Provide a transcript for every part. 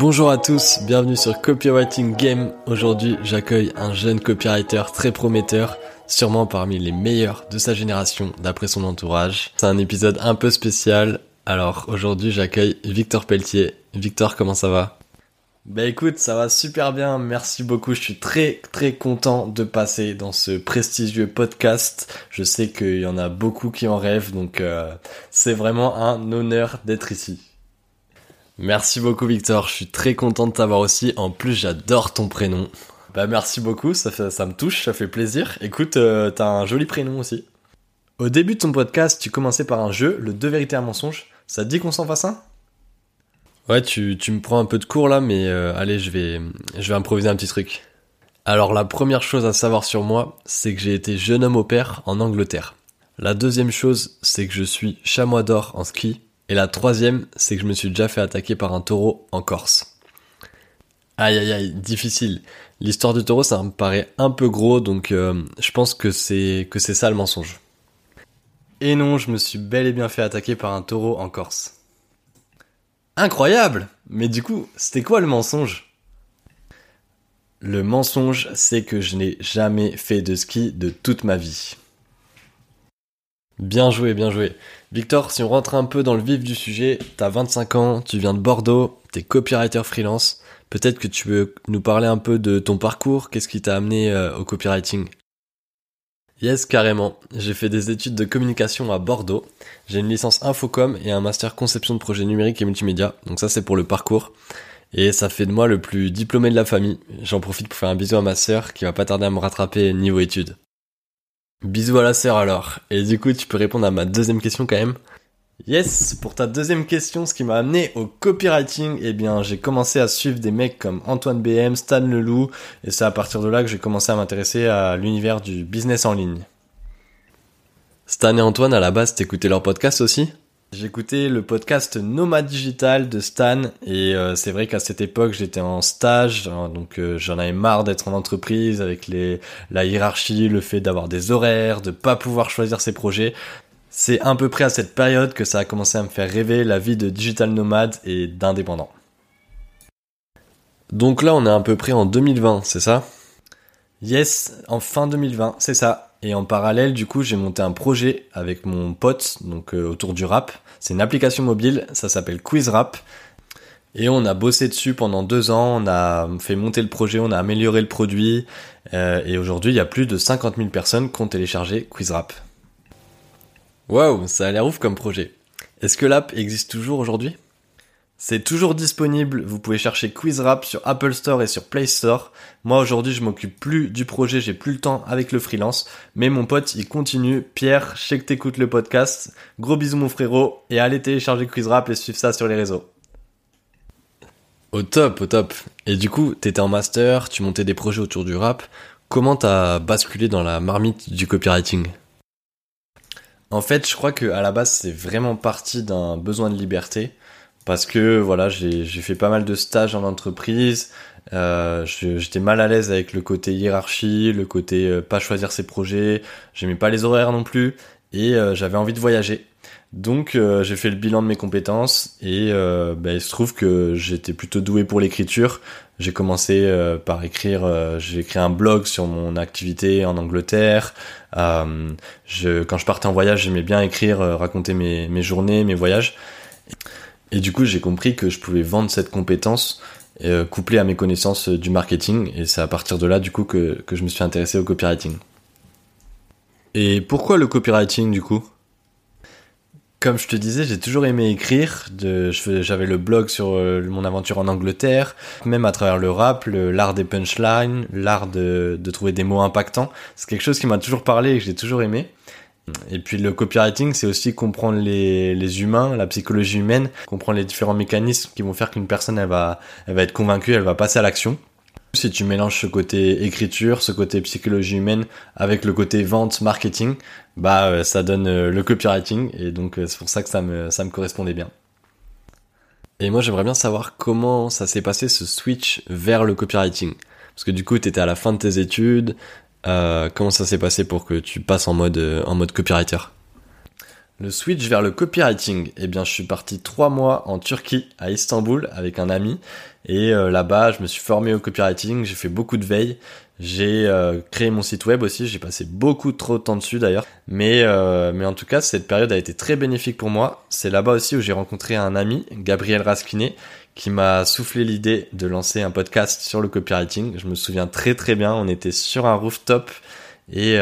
Bonjour à tous, bienvenue sur Copywriting Game. Aujourd'hui, j'accueille un jeune copywriter très prometteur, sûrement parmi les meilleurs de sa génération d'après son entourage. C'est un épisode un peu spécial. Alors aujourd'hui, j'accueille Victor Pelletier. Victor, comment ça va? Bah écoute, ça va super bien, merci beaucoup. Je suis très très content de passer dans ce prestigieux podcast. Je sais qu'il y en a beaucoup qui en rêvent, donc euh, c'est vraiment un honneur d'être ici. Merci beaucoup Victor, je suis très content de t'avoir aussi. En plus, j'adore ton prénom. Bah merci beaucoup, ça, me touche, ça fait plaisir. Écoute, euh, t'as un joli prénom aussi. Au début de ton podcast, tu commençais par un jeu, le deux vérités un mensonge. Ça te dit qu'on s'en fasse un? Ouais, tu, tu me prends un peu de cours là, mais euh, allez, je vais, je vais improviser un petit truc. Alors la première chose à savoir sur moi, c'est que j'ai été jeune homme au père en Angleterre. La deuxième chose, c'est que je suis chamois d'or en ski. Et la troisième, c'est que je me suis déjà fait attaquer par un taureau en Corse. Aïe aïe aïe, difficile. L'histoire du taureau, ça me paraît un peu gros, donc euh, je pense que c'est que c'est ça le mensonge. Et non, je me suis bel et bien fait attaquer par un taureau en Corse. Incroyable Mais du coup, c'était quoi le mensonge? Le mensonge, c'est que je n'ai jamais fait de ski de toute ma vie. Bien joué, bien joué. Victor, si on rentre un peu dans le vif du sujet, t'as 25 ans, tu viens de Bordeaux, t'es copywriter freelance. Peut-être que tu veux nous parler un peu de ton parcours, qu'est-ce qui t'a amené euh, au copywriting? Yes, carrément. J'ai fait des études de communication à Bordeaux. J'ai une licence Infocom et un master conception de projets numériques et multimédia. Donc ça, c'est pour le parcours. Et ça fait de moi le plus diplômé de la famille. J'en profite pour faire un bisou à ma sœur qui va pas tarder à me rattraper niveau études. Bisous à la sœur alors. Et du coup, tu peux répondre à ma deuxième question quand même. Yes, pour ta deuxième question, ce qui m'a amené au copywriting, eh bien, j'ai commencé à suivre des mecs comme Antoine BM, Stan Leloup, et c'est à partir de là que j'ai commencé à m'intéresser à l'univers du business en ligne. Stan et Antoine, à la base, t'écoutais leur podcast aussi? J'écoutais le podcast Nomad Digital de Stan et euh, c'est vrai qu'à cette époque j'étais en stage hein, donc euh, j'en avais marre d'être en entreprise avec les la hiérarchie, le fait d'avoir des horaires, de pas pouvoir choisir ses projets. C'est à peu près à cette période que ça a commencé à me faire rêver la vie de digital nomade et d'indépendant. Donc là, on est à peu près en 2020, c'est ça? Yes, en fin 2020, c'est ça. Et en parallèle, du coup, j'ai monté un projet avec mon pote, donc euh, autour du rap. C'est une application mobile, ça s'appelle QuizRap. Et on a bossé dessus pendant deux ans, on a fait monter le projet, on a amélioré le produit. Euh, et aujourd'hui, il y a plus de 50 000 personnes qui ont téléchargé QuizRap. Waouh, ça a l'air ouf comme projet. Est-ce que l'app existe toujours aujourd'hui? C'est toujours disponible, vous pouvez chercher QuizRap sur Apple Store et sur Play Store. Moi aujourd'hui je m'occupe plus du projet, j'ai plus le temps avec le freelance, mais mon pote il continue. Pierre, je sais que t'écoutes le podcast. Gros bisous mon frérot et allez télécharger QuizRap et suivre ça sur les réseaux. Au top, au top. Et du coup, t'étais en master, tu montais des projets autour du rap. Comment t'as basculé dans la marmite du copywriting? En fait, je crois que à la base, c'est vraiment parti d'un besoin de liberté. Parce que voilà, j'ai fait pas mal de stages en entreprise. Euh, J'étais mal à l'aise avec le côté hiérarchie, le côté euh, pas choisir ses projets. J'aimais pas les horaires non plus. Et euh, j'avais envie de voyager. Donc euh, j'ai fait le bilan de mes compétences et ben, il se trouve que j'étais plutôt doué pour l'écriture. J'ai commencé par écrire, j'ai écrit un blog sur mon activité en Angleterre. je, quand je partais en voyage, j'aimais bien écrire, raconter mes, mes journées, mes voyages. Du coup, j'ai compris que je pouvais vendre cette compétence couplée à mes connaissances du marketing. Et c'est à partir de là, du coup, que, que je me suis intéressé au copywriting. Et pourquoi le copywriting, du coup? Comme je te disais, j'ai toujours aimé écrire. J'avais le blog sur euh, mon aventure en Angleterre, même à travers le rap, l'art des punchlines, l'art de, de, trouver des mots impactants. C'est quelque chose qui m'a toujours parlé et que j'ai toujours aimé. Et puis le copywriting, c'est aussi comprendre les, les, humains, la psychologie humaine, comprendre les différents mécanismes qui vont faire qu'une personne, elle va, elle va être convaincue, elle va passer à l'action. Si tu mélanges ce côté écriture, ce côté psychologie humaine avec le côté vente, marketing, bah euh, ça donne euh, le copywriting et donc euh, c'est pour ça que ça me, ça me correspondait bien. Et moi j'aimerais bien savoir comment ça s'est passé ce switch vers le copywriting. Parce que du coup t'étais à la fin de tes études, comment ça s'est passé pour que tu passes en mode, en mode copywriter Le switch vers le copywriting, eh bien je suis parti trois mois en Turquie, à Istanbul, avec un ami. Et euh, là-bas, je me suis formé au copywriting, j'ai fait beaucoup de veille. J'ai euh, créé mon site web aussi, j'ai passé beaucoup trop de temps dessus d'ailleurs. Mais, euh, mais en tout cas, cette période a été très bénéfique pour moi. C'est là-bas aussi où j'ai rencontré un ami, Gabriel Raskinet, qui m'a soufflé l'idée de lancer un podcast sur le copywriting. Je me souviens très très bien, on était sur un rooftop et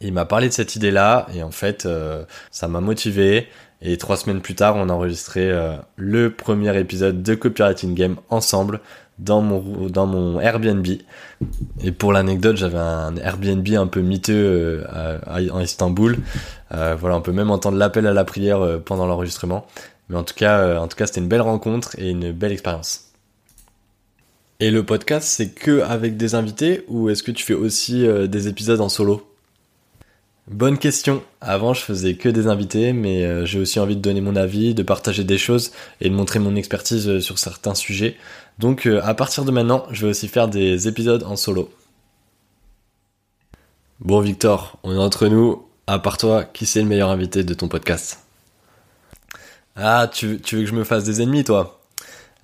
il m'a parlé de cette idée-là et en fait, euh, ça m'a motivé. Et trois semaines plus tard, on a enregistré euh, le premier épisode de Copywriting Game ensemble dans mon dans mon Airbnb. Et pour l'anecdote, j'avais un Airbnb un peu miteux euh, en Istanbul. voilà, on peut même entendre l'appel à la prière pendant l'enregistrement. Mais en tout cas, en tout c'était une belle rencontre et une belle expérience. Et le podcast, c'est que avec des invités ou est-ce que tu fais aussi des épisodes en solo? Bonne question. Avant, je faisais que des invités, mais euh, j'ai aussi envie de donner mon avis, de partager des choses et de montrer mon expertise euh, sur certains sujets. Donc, euh, à partir de maintenant, je vais aussi faire des épisodes en solo. Bon, Victor, on est entre nous. À part toi, qui c'est le meilleur invité de ton podcast? Ah, tu, veux que je me fasse des ennemis, toi?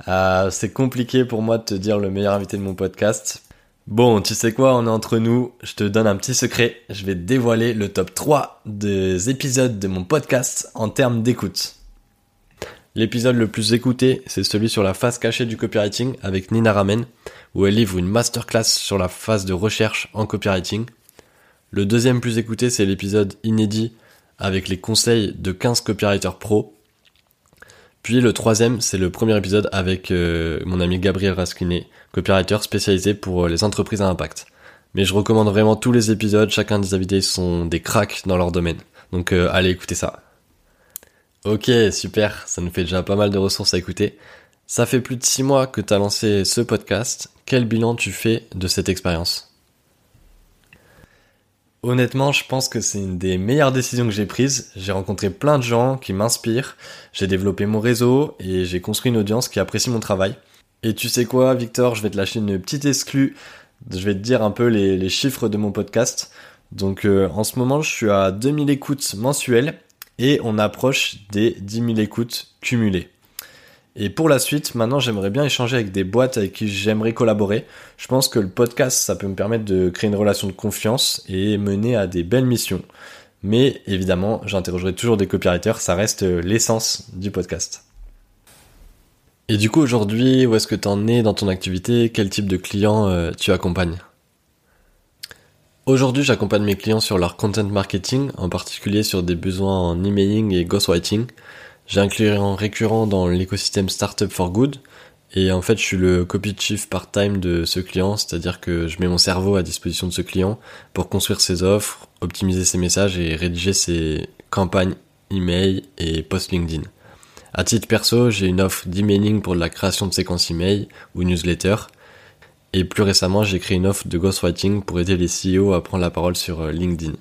Ah, C'est compliqué pour moi de te dire le meilleur invité de mon podcast Bon, tu sais quoi, on est entre nous, je te donne un petit secret, je vais dévoiler le top 3 des épisodes de mon podcast en termes d'écoute. L'épisode le plus écouté, c'est celui sur la phase cachée du copywriting avec Nina Ramen, où elle livre une masterclass sur la phase de recherche en copywriting. Le deuxième plus écouté, c'est l'épisode inédit avec les conseils de 15 copywriters pro. Puis le troisième, c'est le premier épisode avec euh, mon ami Gabriel Raskinet, copywriter spécialisé pour euh, les entreprises à impact. Mais je recommande vraiment tous les épisodes, chacun des invités sont des cracks dans leur domaine. Donc euh, allez écouter ça. Ok, super, ça nous fait déjà pas mal de ressources à écouter. Ça fait plus de 6 mois que tu as lancé ce podcast. Quel bilan tu fais de cette expérience? Honnêtement, je pense que c'est une des meilleures décisions que j'ai prises. J'ai rencontré plein de gens qui m'inspirent, j'ai développé mon réseau et j'ai construit une audience qui apprécie mon travail. Et tu sais quoi, Victor, je vais te lâcher une petite exclue. Je vais te dire un peu les, chiffres de mon podcast. Donc euh, en ce moment, je suis à 2000 écoutes mensuelles et on approche des 10 000 écoutes cumulées. Et pour la suite, maintenant j'aimerais bien échanger avec des boîtes avec qui j'aimerais collaborer. Je pense que le podcast, ça peut me permettre de créer une relation de confiance et mener à des belles missions. Mais évidemment, j'interrogerai toujours des copywriters, ça reste l'essence du podcast. Et du coup aujourd'hui, où est-ce que tu en es dans ton activité? Quel type de clients euh, tu accompagnes? Aujourd'hui, j'accompagne mes clients sur leur content marketing, en particulier sur des besoins en emailing et ghostwriting. J'ai un client récurrent dans l'écosystème Startup for Good. Et en fait, je suis le copy chief part-time de ce client, c'est-à-dire que je mets mon cerveau à disposition de ce client pour construire ses offres, optimiser ses messages et rédiger ses campagnes email et post LinkedIn. À titre perso, j'ai une offre d'emailing pour la création de séquences email ou newsletter. Et plus récemment, j'ai créé une offre de ghostwriting pour aider les CEO à prendre la parole sur euh, LinkedIn.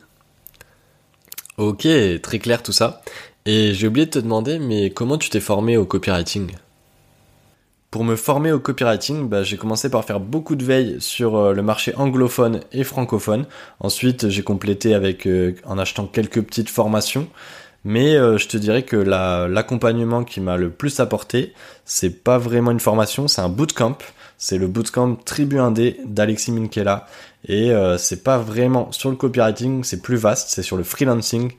Ok, très clair tout ça. Et j'ai oublié de te demander, mais comment tu t'es formé au copywriting? Pour me former au copywriting, bah, j'ai commencé par faire beaucoup de veille sur euh, le marché anglophone et francophone. Ensuite, j'ai complété avec euh, en achetant quelques petites formations. Mais euh, je te dirais que l'accompagnement qui m'a le plus apporté, c'est pas vraiment une formation, c'est un bootcamp. C'est le bootcamp Tribu Indé d'Alexis Minkela. Et c'est pas vraiment sur le copywriting, c'est plus vaste, c'est sur le freelancing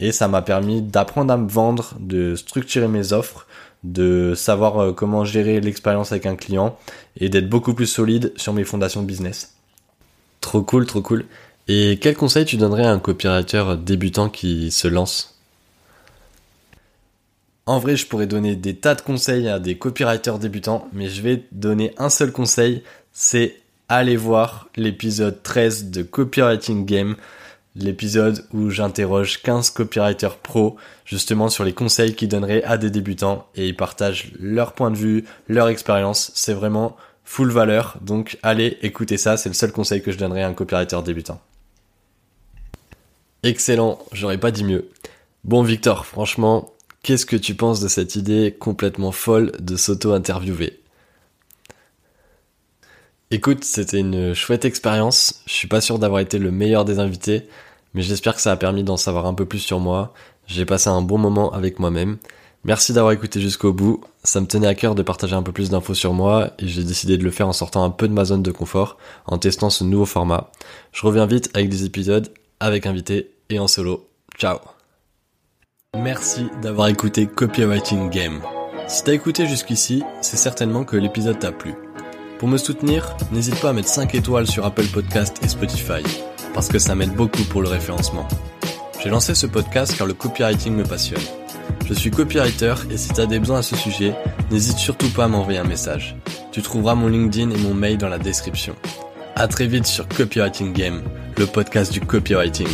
et ça m'a permis d'apprendre à me vendre, de structurer mes offres, de savoir euh, comment gérer l'expérience avec un client et d'être beaucoup plus solide sur mes fondations business. Trop cool, trop cool. Et quel conseil tu donnerais à un copywriter débutant qui se lance? En vrai, je pourrais donner des tas de conseils à des copywriters débutants, mais je vais donner un seul conseil, c'est aller voir l'épisode 13 de Copywriting Game l'épisode où j'interroge 15 copywriters pro justement sur les conseils qu'ils donneraient à des débutants et ils partagent leur point de vue, leur expérience. C'est vraiment full valeur. Donc allez écoutez ça, c'est le seul conseil que je donnerais à un copywriter débutant. Excellent, j'aurais pas dit mieux. Bon Victor, franchement, qu'est-ce que tu penses de cette idée complètement folle de s'auto-interviewer? Écoute, c'était une chouette expérience. Je suis pas sûr d'avoir été le meilleur des invités, mais j'espère que ça a permis d'en savoir un peu plus sur moi. J'ai passé un bon moment avec moi-même. Merci d'avoir écouté jusqu'au bout. Ça me tenait à cœur de partager un peu plus d'infos sur moi et j'ai décidé de le faire en sortant un peu de ma zone de confort, en testant ce nouveau format. Je reviens vite avec des épisodes, avec invités et en solo. Ciao Merci d'avoir écouté Copywriting Game. Si t'as écouté jusqu'ici, c'est certainement que l'épisode t'a plu. Pour me soutenir, n'hésite pas à mettre 5 étoiles sur Apple Podcast et Spotify, parce que ça m'aide beaucoup pour le référencement. J'ai lancé ce podcast car le copywriting me passionne. Je suis copywriter et si tu as des besoins à ce sujet, n'hésite surtout pas à m'envoyer un message. Tu trouveras mon LinkedIn et mon mail dans la description. À très vite sur Copywriting Game, le podcast du copywriting.